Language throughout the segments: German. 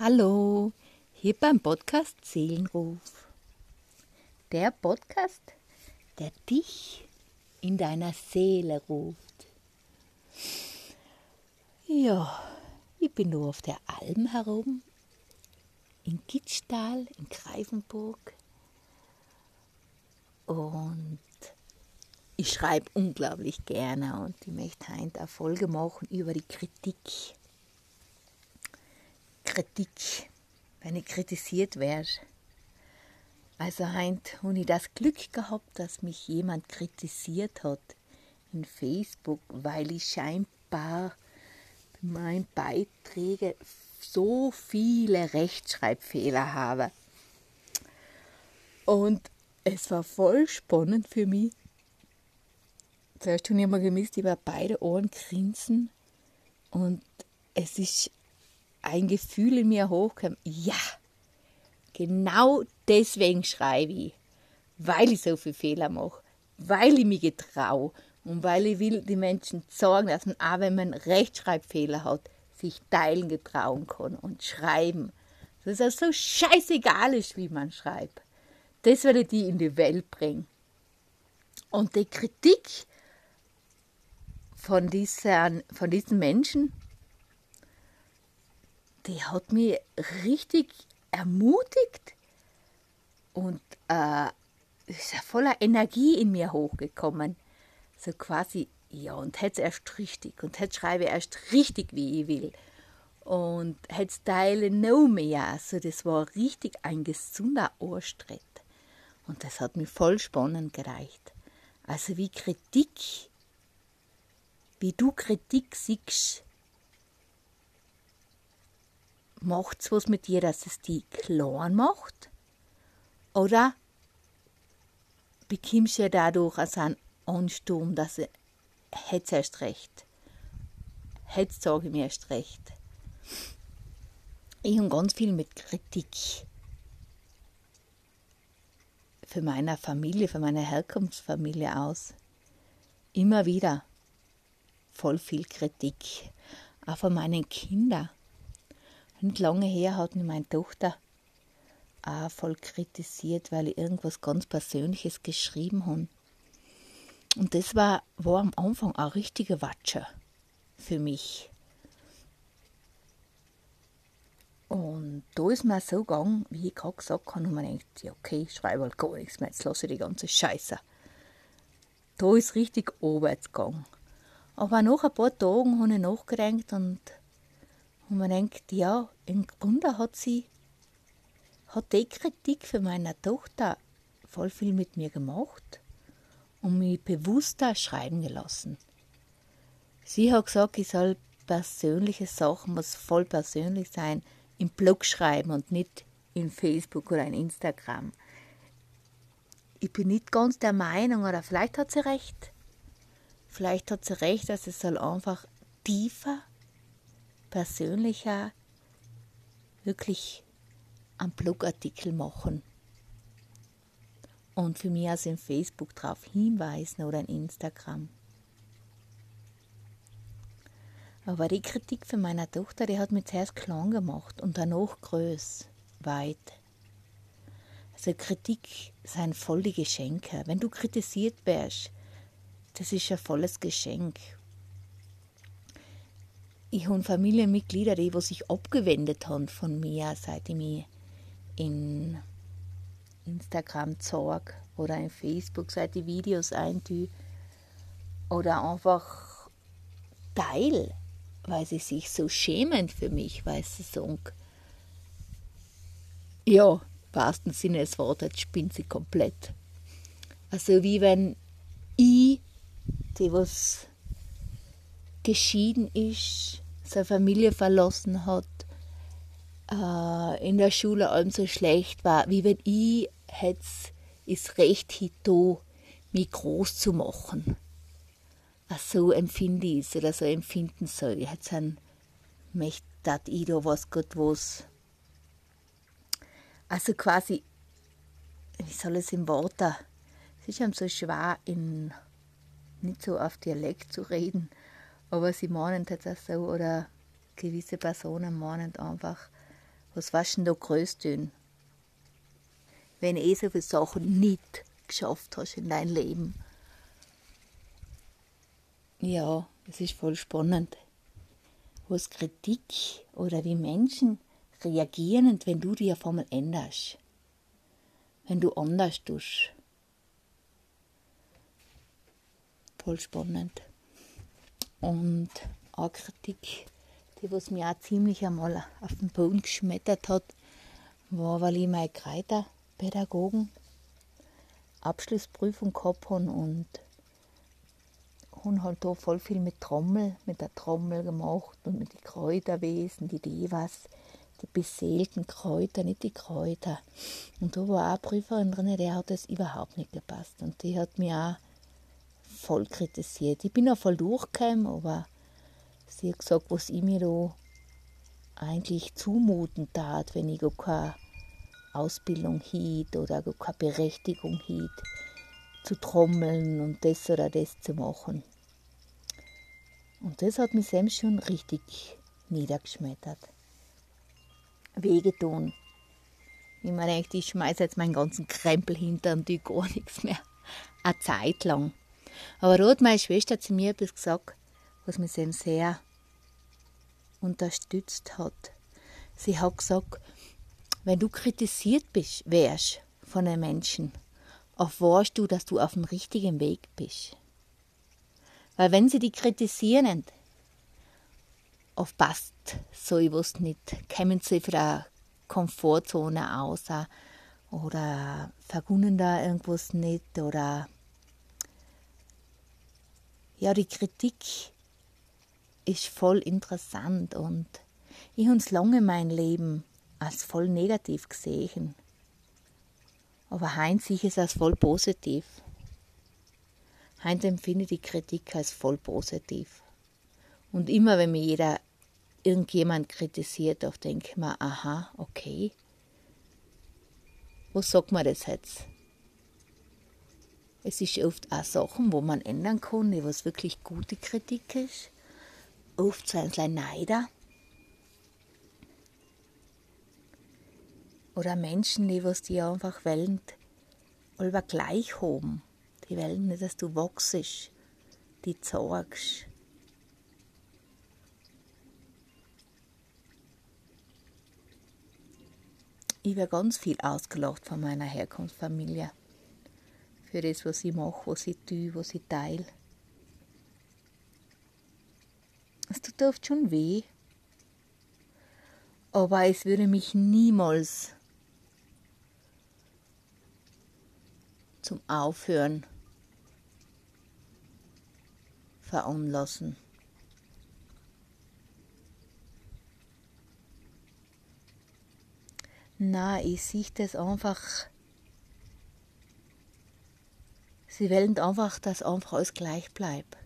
Hallo, hier beim Podcast Seelenruf. Der Podcast, der dich in deiner Seele ruft. Ja, ich bin nur auf der Alm herum, in Gitschtal, in Greifenburg. Und ich schreibe unglaublich gerne und ich möchte heute eine Folge machen über die Kritik Kritik, wenn ich kritisiert werde. Also heint habe ich das Glück gehabt, dass mich jemand kritisiert hat in Facebook, weil ich scheinbar bei meinen Beiträgen so viele Rechtschreibfehler habe. Und es war voll spannend für mich. Zuerst habe ich immer gemisst über beide Ohren grinsen und es ist ein Gefühl in mir hochkam, ja, genau deswegen schreibe ich, weil ich so viele Fehler mache, weil ich mich getraue und weil ich will die Menschen dass man auch wenn man Rechtschreibfehler hat, sich teilen getrauen kann und schreiben. Dass es so scheißegal ist, wie man schreibt. Das werde ich die in die Welt bringen. Und die Kritik von diesen, von diesen Menschen, die hat mich richtig ermutigt und äh, ist ja voller Energie in mir hochgekommen. So quasi, ja, und jetzt erst richtig und jetzt schreibe ich erst richtig, wie ich will. Und jetzt teile noch mehr. Also das war richtig ein gesunder Ohrstritt. Und das hat mich voll spannend gereicht. Also wie Kritik, wie du Kritik siehst, macht es was mit dir, dass es die klein macht? Oder bekommst du dadurch also einen Ansturm, dass du hättest erst recht. Hättest sage ich mir erst recht. Ich habe ganz viel mit Kritik für meine Familie, für meine Herkunftsfamilie aus. Immer wieder voll viel Kritik. Auch von meinen Kindern. Nicht lange her hat mich meine Tochter auch voll kritisiert, weil ich irgendwas ganz Persönliches geschrieben habe. Und das war, war am Anfang ein richtiger Watscher für mich. Und da ist mir so gegangen, wie ich gerade gesagt habe, und man denkt, ja, okay, ich schreibe halt gar nichts mehr, jetzt lasse ich die ganze Scheiße. Da ist richtig vorwärts gegangen. Aber nach ein paar Tagen habe ich nachgedacht und und man denkt, ja, im Grunde hat sie, hat die Kritik für meine Tochter voll viel mit mir gemacht und mich bewusster schreiben gelassen. Sie hat gesagt, ich soll persönliche Sachen, muss voll persönlich sein, im Blog schreiben und nicht in Facebook oder in Instagram. Ich bin nicht ganz der Meinung, oder vielleicht hat sie recht. Vielleicht hat sie recht, dass es soll einfach tiefer persönlicher wirklich einen Blogartikel machen und für mich also in Facebook darauf hinweisen oder in Instagram. Aber die Kritik von meiner Tochter, die hat mich zuerst klein gemacht und danach groß, weit. Also Kritik sind voll die Geschenke. Wenn du kritisiert wirst, das ist ein volles Geschenk ich habe Familienmitglieder, die, die sich abgewendet haben von mir, seit ich mich in Instagram zeige oder in Facebook, seit ich Videos eintue oder einfach teil, weil sie sich so schämen für mich, weil sie sagen, ja, im wahrsten Sinne des Wortes spinnt sie komplett. Also wie wenn ich, die was geschieden ist, seine Familie verlassen hat, äh, in der Schule allem so schlecht war, wie wenn ich jetzt ist Recht hito, mich groß zu machen. So empfinde ich es oder so empfinden soll. Jetzt ein möchte ich da was Gott was. Also quasi, wie soll es im Worte? Es ist einem so schwer, in, nicht so auf Dialekt zu reden, aber sie meinen das auch so oder gewisse Personen meinen einfach, Was warst denn da größt denn? Wenn eh so viele Sachen nicht geschafft hast in deinem Leben. Ja, es ist voll spannend. Was Kritik oder wie Menschen reagieren, wenn du dich auf einmal änderst. Wenn du anders tust. Voll spannend. Und eine Kritik, die was mir auch ziemlich einmal auf den Boden geschmettert hat, war, weil ich meine Kräuterpädagogen Abschlussprüfung gehabt habe und haben halt da voll viel mit Trommel, mit der Trommel gemacht und mit den Kräuterwesen, die Devas, die beseelten Kräuter, nicht die Kräuter. Und da war auch eine Prüferin drin, der hat das überhaupt nicht gepasst. Und die hat mich auch voll kritisiert. Ich bin auch voll durchgekommen, aber sie hat gesagt, was ich mir da eigentlich zumuten tat, wenn ich gar keine Ausbildung hielt oder gar keine Berechtigung hielt, zu trommeln und das oder das zu machen. Und das hat mich selbst schon richtig niedergeschmettert. Wehgetan. Ich denke, ich schmeiße jetzt meinen ganzen Krempel hinter und tue gar nichts mehr. Eine Zeit lang. Aber hat meine Schwester zu mir etwas gesagt, was mich sehr unterstützt hat. Sie hat gesagt, wenn du kritisiert bist, wärst von einem Menschen, erfährst du, dass du auf dem richtigen Weg bist. Weil wenn sie die kritisieren, oft passt so etwas nicht, kommen sie von der Komfortzone aus oder vergunnen da irgendwas nicht oder ja, die Kritik ist voll interessant und ich habe lange mein Leben als voll negativ gesehen. Aber Heinz sehe ich es als voll positiv. Heinz empfinde die Kritik als voll positiv. Und immer wenn mir jeder irgendjemand kritisiert, auch denke ich mir, aha, okay. Was sagt man das jetzt? Es ist oft auch Sachen, wo man ändern kann, was wirklich gute Kritik ist. Oft so ein kleiner Neider. Oder Menschen, die was die einfach wollen, alle gleich haben. Die wollen nicht, dass du wachst, die zeigst. Ich werde ganz viel ausgelacht von meiner Herkunftsfamilie für das, was ich mache, was ich tue, was ich teile. Es tut oft schon weh, aber es würde mich niemals zum Aufhören veranlassen. Na, ich sehe das einfach Sie wollen einfach, dass einfach alles gleich bleibt,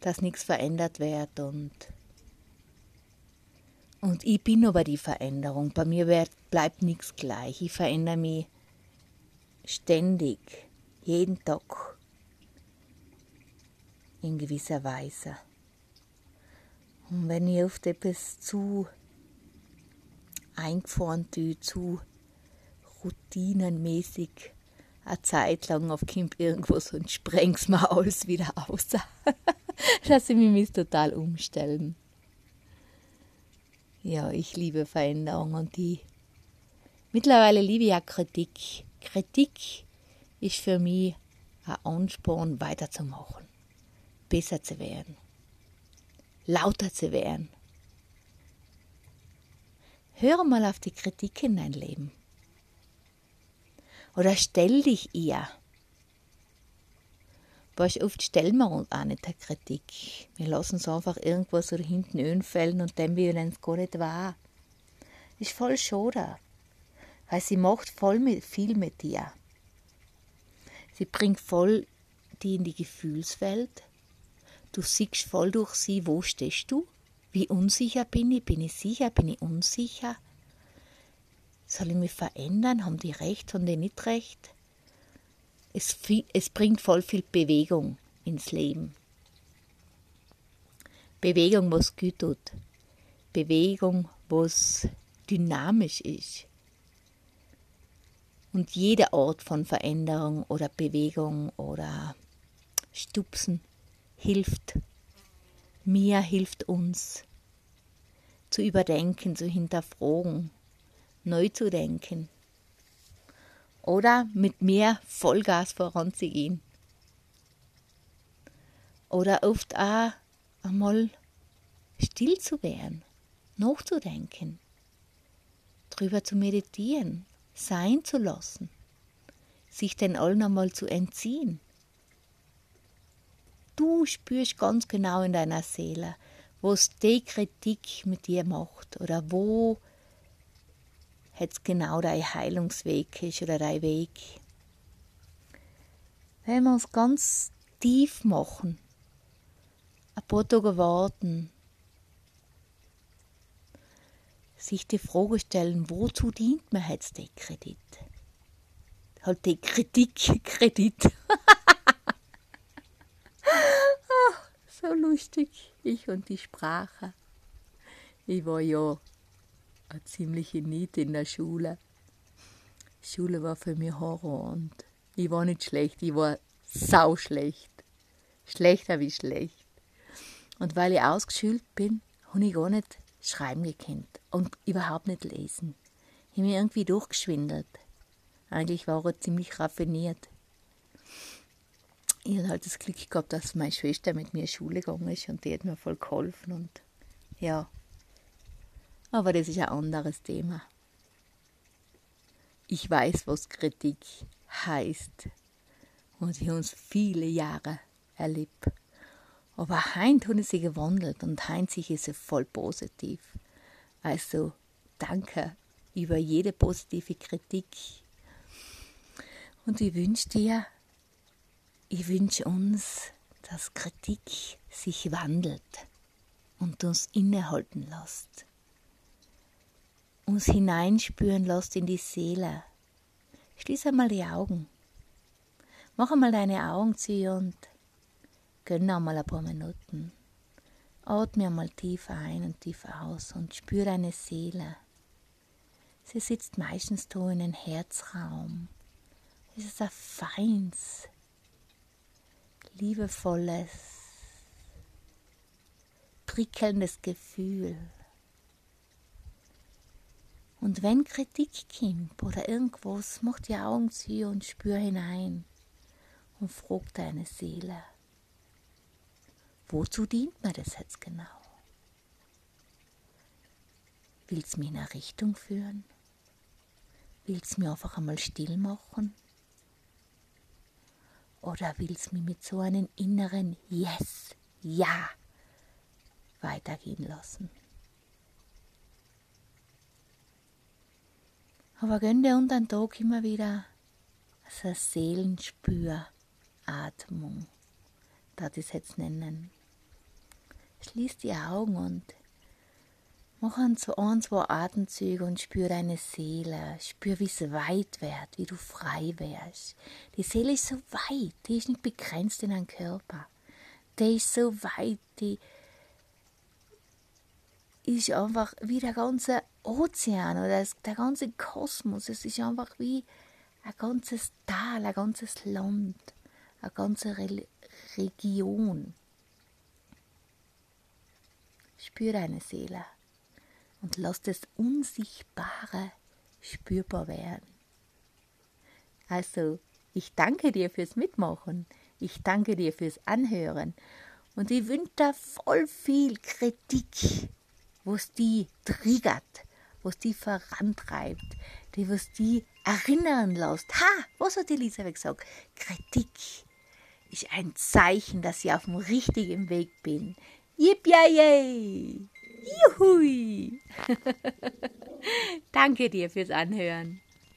dass nichts verändert wird und und ich bin aber die Veränderung. Bei mir wird, bleibt nichts gleich. Ich verändere mich ständig, jeden Tag in gewisser Weise. Und wenn ich oft etwas zu eingefahren tue, zu routinenmäßig eine Zeit lang auf Kind irgendwas und spreng's mal alles wieder aus. Dass ich mich total umstellen. Ja, ich liebe Veränderung und die. Mittlerweile liebe ich auch Kritik. Kritik ist für mich ein Ansporn, weiterzumachen, besser zu werden, lauter zu werden. Höre mal auf die Kritik in dein Leben. Oder stell dich ihr. Weißt, oft stellen wir uns auch nicht der Kritik. Wir lassen es einfach irgendwo so hinten anfällen und dann wir es gar nicht wahr. Ist voll schade. Weil sie macht voll mit, viel mit dir. Sie bringt voll die in die Gefühlswelt. Du siehst voll durch sie, wo stehst du? Wie unsicher bin ich? Bin ich sicher? Bin ich unsicher? Soll ich mich verändern? Haben die recht? Haben die nicht recht? Es, es bringt voll viel Bewegung ins Leben. Bewegung, was gut tut. Bewegung, was dynamisch ist. Und jeder Ort von Veränderung oder Bewegung oder Stupsen hilft. Mir hilft uns zu überdenken, zu hinterfragen, neu zu denken. Oder mit mehr Vollgas voranzugehen. Oder oft auch einmal still zu werden, nachzudenken, drüber zu meditieren, sein zu lassen, sich den allen einmal zu entziehen. Du spürst ganz genau in deiner Seele, was die Kritik mit dir macht oder wo jetzt genau dein Heilungsweg ist oder dein Weg. Wenn wir uns ganz tief machen, ein paar Tage warten, sich die Frage stellen, wozu dient mir jetzt der Kredit? Halt die Kritik, Kredit. so lustig, ich und die Sprache. Ich war ja eine ziemliche Niete in der Schule. Schule war für mich Horror und ich war nicht schlecht, ich war sau schlecht. Schlechter wie schlecht. Und weil ich ausgeschult bin, habe ich gar nicht schreiben gekannt und überhaupt nicht lesen. Ich habe mich irgendwie durchgeschwindelt. Eigentlich war er ziemlich raffiniert. Ich hatte halt das Glück gehabt, dass meine Schwester mit mir in die Schule gegangen ist und die hat mir voll geholfen und ja, aber das ist ein anderes Thema. Ich weiß, was Kritik heißt. Und ich habe uns viele Jahre erlebt. Aber heint hat sie gewandelt und heint sich ist sie voll positiv. Also danke über jede positive Kritik. Und ich wünsche dir, ich wünsche uns, dass Kritik sich wandelt und uns innehalten lässt uns hineinspüren lässt in die Seele. Schließ einmal die Augen. Mach einmal deine Augen zu und gönn einmal ein paar Minuten. Atme einmal tief ein und tief aus und spür deine Seele. Sie sitzt meistens da in einem Herzraum. Es ist ein feins, liebevolles, prickelndes Gefühl. Und wenn Kritik kommt oder irgendwas, mach die Augen zu und spür hinein und frag deine Seele, wozu dient mir das jetzt genau? Willst du mich in eine Richtung führen? Willst du mich einfach einmal still machen? Oder willst du mich mit so einem inneren Yes, Ja weitergehen lassen? Aber gönn dir unter den Tag immer wieder so eine Seelenspüratmung, da es jetzt nennen. Schließ die Augen und mach ein, ein, zwei Atemzüge und spür deine Seele. Spür, wie es weit wird, wie du frei wärst. Die Seele ist so weit, die ist nicht begrenzt in deinem Körper. Die ist so weit, die ist einfach wie der ganze Ozean oder der ganze Kosmos. Es ist einfach wie ein ganzes Tal, ein ganzes Land, eine ganze Re Region. Spür deine Seele und lass das Unsichtbare spürbar werden. Also, ich danke dir fürs Mitmachen. Ich danke dir fürs Anhören. Und ich wünsche dir voll viel Kritik was die triggert, was die vorantreibt, die was die erinnern lässt. Ha, was hat Elisabeth gesagt? Kritik ist ein Zeichen, dass ich auf dem richtigen Weg bin. Yippie! Juhui! Danke dir fürs Anhören.